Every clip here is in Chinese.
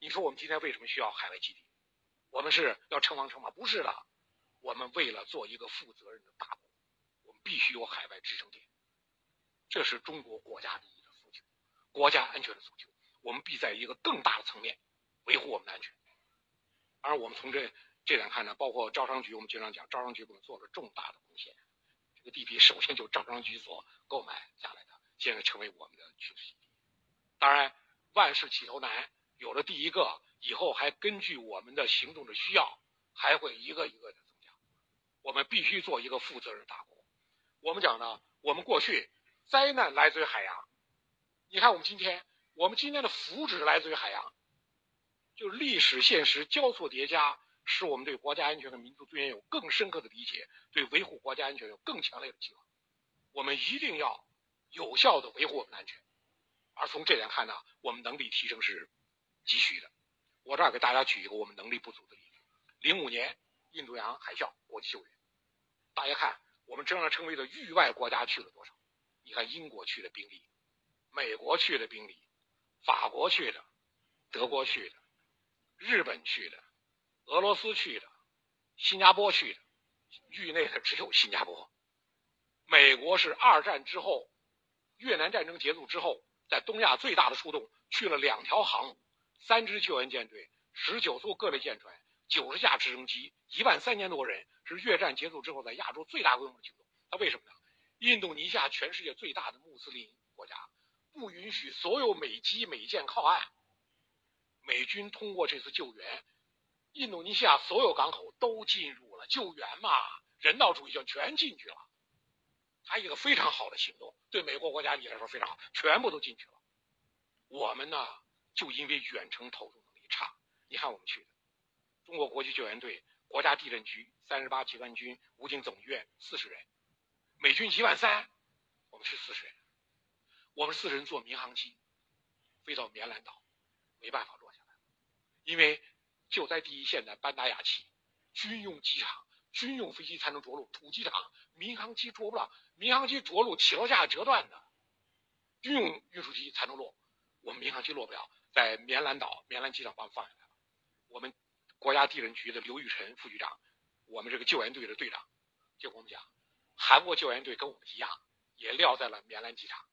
你说我们今天为什么需要海外基地？我们是要称王称霸？不是的，我们为了做一个负责任的大国，我们必须有海外支撑点。这是中国国家利益的诉求，国家安全的诉求。我们必在一个更大的层面维护我们的安全。而我们从这这点看呢，包括招商局，我们经常讲，招商局给我们做了重大的贡献。这个地皮首先就招商局所购买下来的，现在成为我们的军事基地。当然，万事起头难，有了第一个以后，还根据我们的行动的需要，还会一个一个的增加。我们必须做一个负责任大国。我们讲呢，我们过去灾难来自于海洋，你看我们今天，我们今天的福祉来自于海洋，就历史现实交错叠加。使我们对国家安全和民族尊严有更深刻的理解，对维护国家安全有更强烈的计划。我们一定要有效的维护我们的安全。而从这点看呢，我们能力提升是。我这儿给大家举一个我们能力不足的例子：零五年印度洋海啸国际救援，大家看我们经常称为的域外国家去了多少？你看英国去的兵力，美国去的兵力，法国去的，德国去的，日本去的。俄罗斯去的，新加坡去的，域内的只有新加坡。美国是二战之后，越南战争结束之后，在东亚最大的出动，去了两条航母，三支救援舰队，十九艘各类舰船，九十架直升机，一万三千多人，是越战结束之后在亚洲最大规模的行动。那为什么呢？印度尼西亚全世界最大的穆斯林国家，不允许所有美机美舰靠岸。美军通过这次救援。印度尼西亚所有港口都进入了救援嘛，人道主义就全进去了，它一个非常好的行动，对美国国家利益来说非常好，全部都进去了。我们呢，就因为远程投入能力差，你看我们去的中国国际救援队、国家地震局、三十八集团军、武警总医院四十人，美军一万三，我们是四十人，我们四十人坐民航机飞到棉兰岛，没办法落下来，因为。就在第一线的班达雅奇，军用机场、军用飞机才能着陆，土机场、民航机着不了，民航机着陆起落架折断的，军用运输机才能落，我们民航机落不了，在棉兰岛、棉兰机场把我们放下来了。我们国家地震局的刘玉晨副局长，我们这个救援队的队长，就跟我们讲，韩国救援队跟我们一样，也撂在了棉兰机场，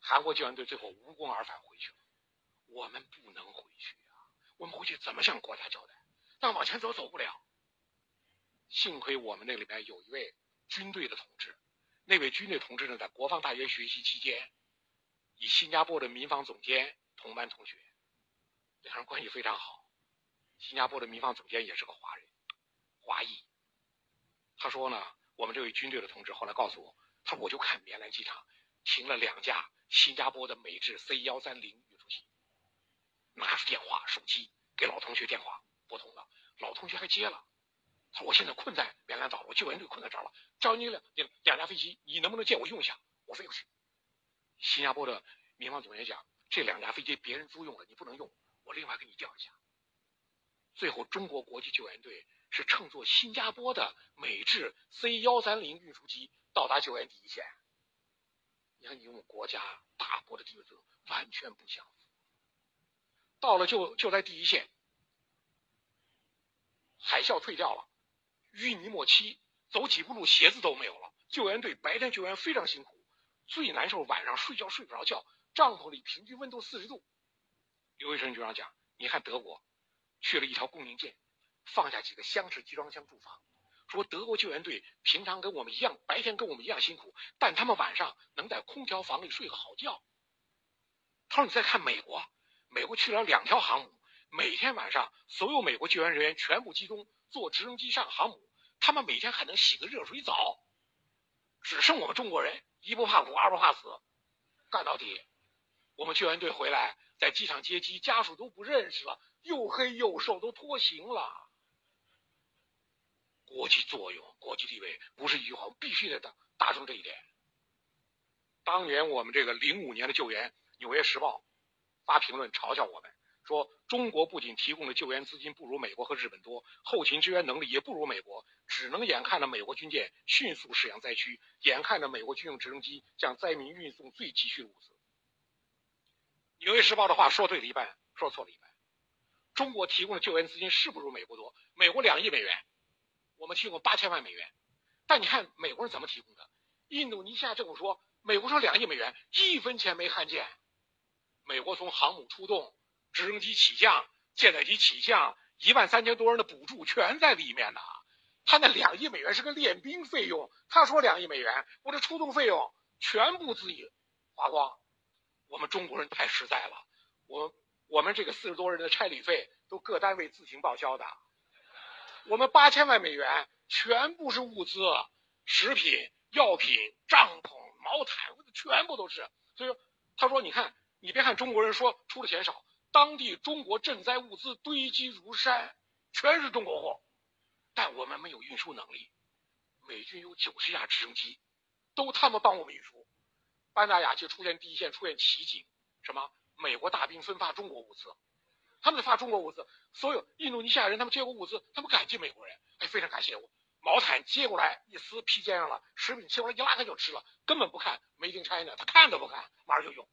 韩国救援队最后无功而返回去了，我们不能回去啊。我们回去怎么向国家交代？但往前走走不了。幸亏我们那里边有一位军队的同志，那位军队同志呢，在国防大学学习期间，以新加坡的民防总监同班同学，两人关系非常好。新加坡的民防总监也是个华人，华裔。他说呢，我们这位军队的同志后来告诉我，他说我就看棉兰机场停了两架新加坡的美制 C 幺三零运输机。拿出电话手机给老同学电话拨通了，老同学还接了。他说：“我现在困在棉兰岛，我救援队困在这儿了。找你两两两架飞机，你能不能借我用一下？我飞过去。”新加坡的民防总监讲：“这两架飞机别人租用了，你不能用，我另外给你调一下。”最后，中国国际救援队是乘坐新加坡的美制 C 幺三零运输机到达救援第一线。你看，你我们国家大国的地位完全不相符。到了就就在第一线，海啸退掉了，淤泥莫期，走几步路鞋子都没有了。救援队白天救援非常辛苦，最难受晚上睡觉睡不着觉，帐篷里平均温度四十度。刘医生局长讲，你看德国去了一条供应舰，放下几个厢式集装箱住房，说德国救援队平常跟我们一样，白天跟我们一样辛苦，但他们晚上能在空调房里睡个好觉。他说你再看美国。美国去了两条航母，每天晚上所有美国救援人员全部集中坐直升机上航母，他们每天还能洗个热水澡。只剩我们中国人一不怕苦二不怕死，干到底。我们救援队回来，在机场接机，家属都不认识了，又黑又瘦，都脱形了。国际作用、国际地位不是一句话，必须得达达成这一点。当年我们这个零五年的救援，《纽约时报》。发评论嘲笑我们，说中国不仅提供的救援资金不如美国和日本多，后勤支援能力也不如美国，只能眼看着美国军舰迅速驶向灾区，眼看着美国军用直升机向灾民运送最急需的物资。纽约时报的话说对了一半，说错了一半。中国提供的救援资金是不如美国多？美国两亿美元，我们提供八千万美元。但你看美国人怎么提供的？印度尼西亚政府说，美国说两亿美元，一分钱没看见。美国从航母出动、直升机起降、舰载机起降，一万三千多人的补助全在里面呢。他那两亿美元是个练兵费用，他说两亿美元，我这出动费用全部自己花光。我们中国人太实在了，我我们这个四十多人的差旅费都各单位自行报销的。我们八千万美元全部是物资、食品、药品、帐篷、毛毯，全部都是。所以说，他说你看。你别看中国人说出的钱少，当地中国赈灾物资堆积如山，全是中国货，但我们没有运输能力。美军有九十架直升机，都他们帮我们运输。班达雅就出现第一线出现奇景，什么？美国大兵分发中国物资，他们发中国物资，所有印度尼西亚人他们接过物资，他们感激美国人，哎，非常感谢我。毛毯接过来一撕披肩上了，食品切过来一拉开就吃了，根本不看 Made in China，他看都不看，马上就用。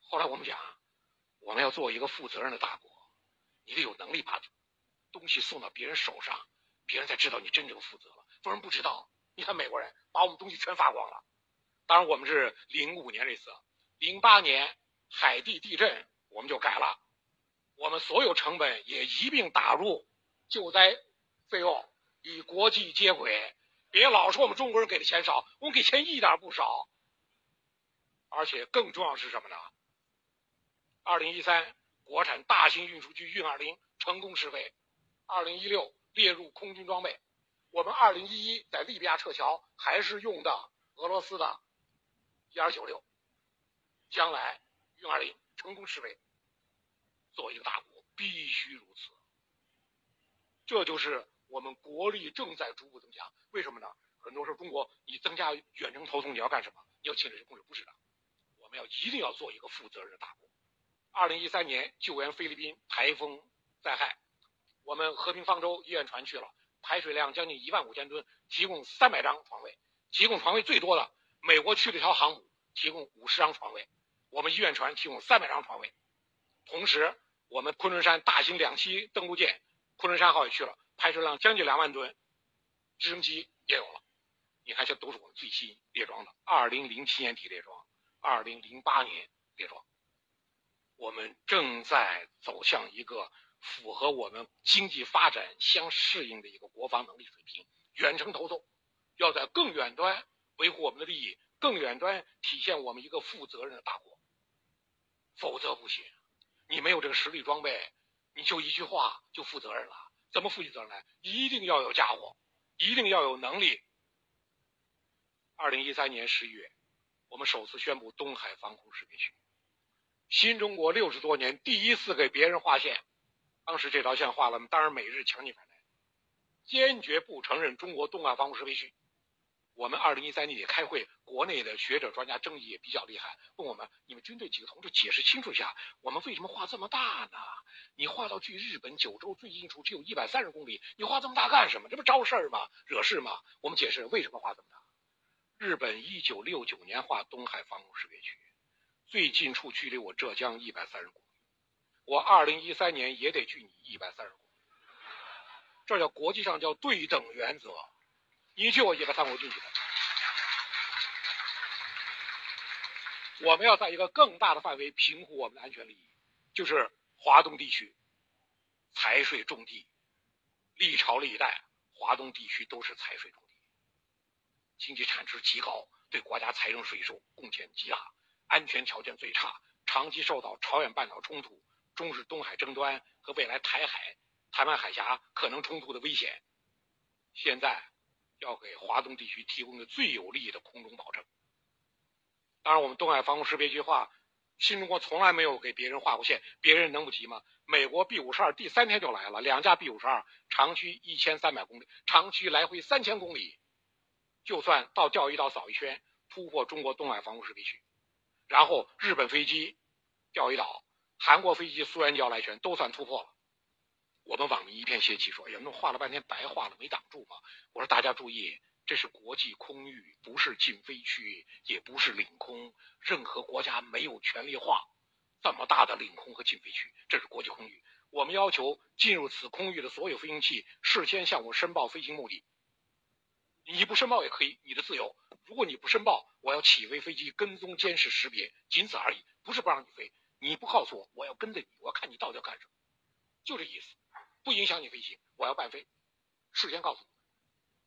后来我们讲，我们要做一个负责任的大国，你得有能力把东西送到别人手上，别人才知道你真正负责了，不然不知道。你看美国人把我们东西全发光了，当然我们是零五年这次，零八年海地地震我们就改了，我们所有成本也一并打入救灾费用，与国际接轨，别老说我们中国人给的钱少，我们给钱一点不少，而且更重要是什么呢？二零一三，国产大型运输机运二零成功试飞，二零一六列入空军装备。我们二零一一在利比亚撤侨，还是用的俄罗斯的伊尔九六。将来运二零成功试飞，作为一个大国，必须如此。这就是我们国力正在逐步增强。为什么呢？很多时候中国，你增加远程投送，你要干什么？你要侵略控制？不是的，我们要一定要做一个负责任的大国。二零一三年救援菲律宾台风灾害，我们和平方舟医院船去了，排水量将近一万五千吨，提供三百张床位，提供床位最多的美国去了一条航母，提供五十张床位，我们医院船提供三百张床位。同时，我们昆仑山大型两栖登陆舰昆仑山号也去了，排水量将近两万吨，直升机也有了。你看，这都是我们最新列装的，二零零七年底列装，二零零八年列装。我们正在走向一个符合我们经济发展相适应的一个国防能力水平。远程投送要在更远端维护我们的利益，更远端体现我们一个负责任的大国。否则不行，你没有这个实力装备，你就一句话就负责任了。怎么负起责任来？一定要有家伙，一定要有能力。二零一三年十一月，我们首次宣布东海防空识别区。新中国六十多年第一次给别人划线，当时这条线画了，当然美日强劲反弹，坚决不承认中国东海防空识别区。我们二零一三年底开会，国内的学者专家争议也比较厉害，问我们：你们军队几个同志解释清楚一下，我们为什么画这么大呢？你画到距日本九州最近处只有一百三十公里，你画这么大干什么？这不招事儿吗？惹事吗？我们解释为什么画这么大。日本一九六九年画东海防空识别区。最近处距离我浙江一百三十公里，我二零一三年也得距你一百三十公里，这叫国际上叫对等原则，你去我一百三，我距你。我们要在一个更大的范围平衡我们的安全利益，就是华东地区财税重地，历朝历代华东地区都是财税重地，经济产值极高，对国家财政税收贡献极大。安全条件最差，长期受到朝鲜半岛冲突、中日东海争端和未来台海、台湾海峡可能冲突的危险。现在要给华东地区提供的最有力的空中保证。当然，我们东海防空识别区划，新中国从来没有给别人画过线，别人能不急吗？美国 B 五十二第三天就来了，两架 B 五十二，长驱一千三百公里，长驱来回三千公里，就算到钓鱼岛扫一圈，突破中国东海防空识别区。然后日本飞机钓鱼岛，韩国飞机苏联礁来全都算突破了。我们网民一片泄气，说：“哎呀，那画了半天白画了，没挡住吗？”我说：“大家注意，这是国际空域，不是禁飞区，也不是领空。任何国家没有权利画这么大的领空和禁飞区，这是国际空域。我们要求进入此空域的所有飞行器事先向我申报飞行目的。你不申报也可以，你的自由。如果你不申报，我要起飞飞机跟踪监视识别，仅此而已，不是不让你飞。你不告诉我，我要跟着你，我要看你到底要干什么，就这意思。不影响你飞行，我要伴飞，事先告诉你，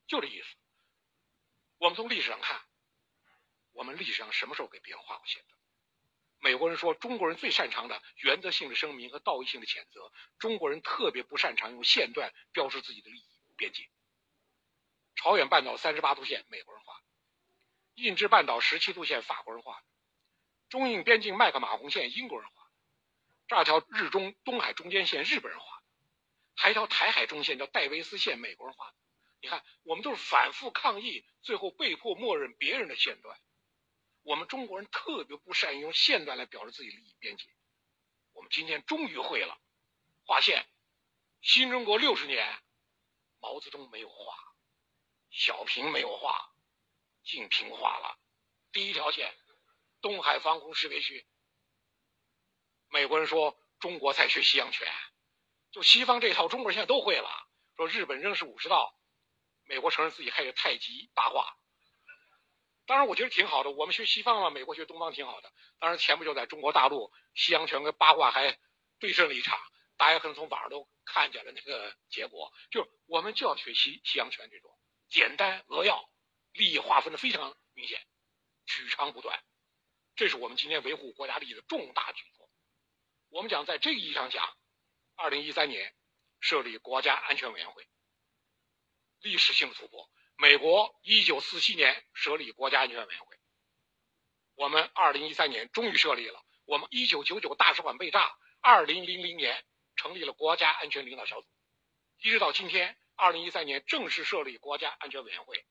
就这意思。我们从历史上看，我们历史上什么时候给别人画过线的？美国人说，中国人最擅长的原则性的声明和道义性的谴责，中国人特别不擅长用线段标识自己的利益边界。朝鲜半岛三十八度线，美国人画；印支半岛十七度线，法国人画；中印边境麦克马洪线，英国人画；这条日中东海中间线，日本人画。还一条台海中线叫戴维斯线，美国人画的。你看，我们都是反复抗议，最后被迫默认别人的线段。我们中国人特别不善于用线段来表示自己利益边界。我们今天终于会了画线。新中国六十年，毛泽东没有画，小平没有画，晋平画了第一条线，东海防空识别区。美国人说中国在学西洋拳。就西方这套，中国人现在都会了。说日本仍是武士道，美国承认自己还有太极八卦。当然，我觉得挺好的。我们学西方嘛，美国学东方挺好的。当然，前不久在中国大陆，西洋拳跟八卦还对阵了一场，大家可能从网上都看见了那个结果。就我们就要学西西洋拳这种简单扼要，利益划分的非常明显，取长补短。这是我们今天维护国家利益的重大举措。我们讲在这个意义上讲。二零一三年设立国家安全委员会，历史性的突破。美国一九四七年设立国家安全委员会，我们二零一三年终于设立了。我们一九九九大使馆被炸，二零零零年成立了国家安全领导小组，一直到今天，二零一三年正式设立国家安全委员会。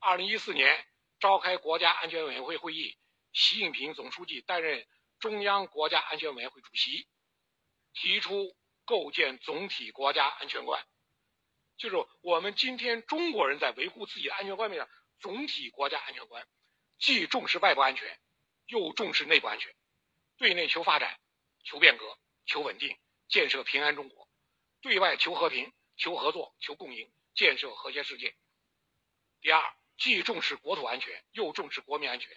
二零一四年召开国家安全委员会会议，习近平总书记担任中央国家安全委员会主席，提出。构建总体国家安全观，就是我们今天中国人在维护自己的安全观面上，总体国家安全观，既重视外部安全，又重视内部安全，对内求发展、求变革、求稳定，建设平安中国；对外求和平、求合作、求共赢，建设和谐世界。第二，既重视国土安全，又重视国民安全，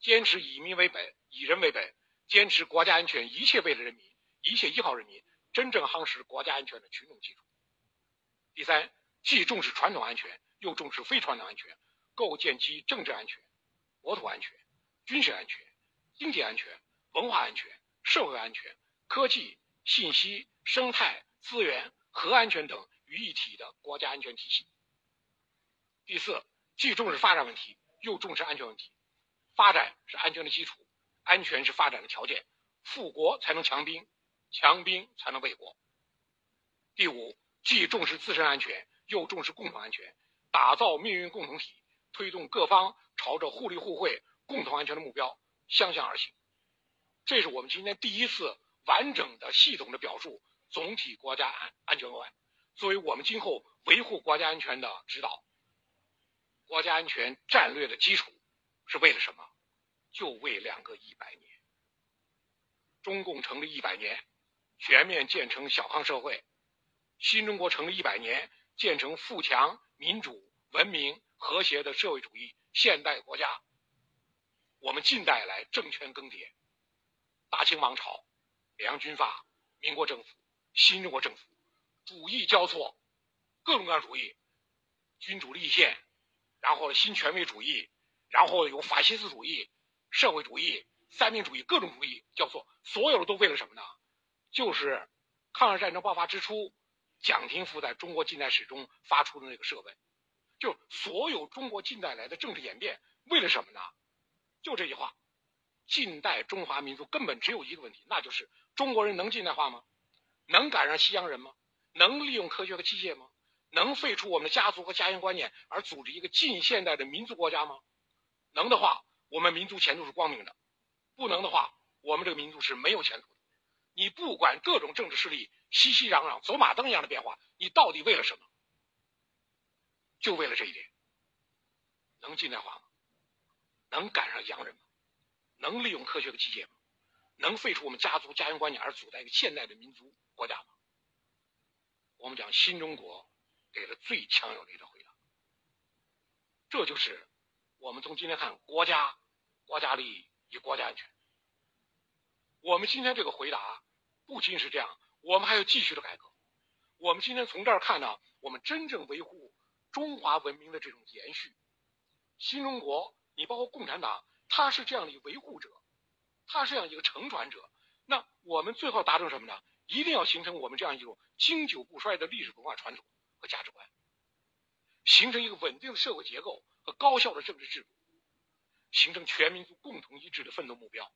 坚持以民为本、以人为本，坚持国家安全一切为了人民，一切依靠人民。真正夯实国家安全的群众基础。第三，既重视传统安全，又重视非传统安全，构建其政治安全、国土安全、军事安全、经济安全、文化安全、社会安全、科技、信息、生态、资源、核安全等于一体的国家安全体系。第四，既重视发展问题，又重视安全问题。发展是安全的基础，安全是发展的条件，富国才能强兵。强兵才能卫国。第五，既重视自身安全，又重视共同安全，打造命运共同体，推动各方朝着互利互惠、共同安全的目标相向而行。这是我们今天第一次完整的、系统的表述总体国家安安全观，作为我们今后维护国家安全的指导。国家安全战略的基础是为了什么？就为两个一百年。中共成立一百年。全面建成小康社会，新中国成立一百年，建成富强、民主、文明、和谐的社会主义现代国家。我们近代来政权更迭，大清王朝、两洋军阀、民国政府、新中国政府，主义交错，各种各样主义，君主立宪，然后新权威主义，然后有法西斯主义、社会主义、三民主义，各种主义交错，所有的都为了什么呢？就是抗日战争爆发之初，蒋廷福在中国近代史中发出的那个设问，就所有中国近代来的政治演变为了什么呢？就这句话，近代中华民族根本只有一个问题，那就是中国人能近代化吗？能赶上西洋人吗？能利用科学和机械吗？能废除我们的家族和家庭观念而组织一个近现代的民族国家吗？能的话，我们民族前途是光明的；不能的话，我们这个民族是没有前途的。你不管各种政治势力熙熙攘攘、走马灯一样的变化，你到底为了什么？就为了这一点，能近代化吗？能赶上洋人吗？能利用科学和机械吗？能废除我们家族家园观念而组在一个现代的民族国家吗？我们讲新中国给了最强有力的回答。这就是我们从今天看国家、国家利益与国家安全。我们今天这个回答不仅是这样，我们还要继续的改革。我们今天从这儿看呢，我们真正维护中华文明的这种延续。新中国，你包括共产党，他是这样的一个维护者，他是这样一个承传者。那我们最后达成什么呢？一定要形成我们这样一种经久不衰的历史文化传统和价值观，形成一个稳定的社会结构和高效的政治制度，形成全民族共同一致的奋斗目标，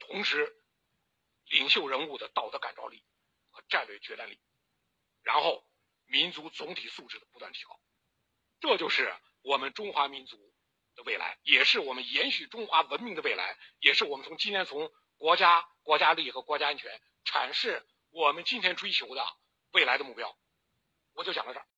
同时。领袖人物的道德感召力和战略决断力，然后民族总体素质的不断提高，这就是我们中华民族的未来，也是我们延续中华文明的未来，也是我们从今天从国家国家利益和国家安全阐释我们今天追求的未来的目标。我就讲到这儿。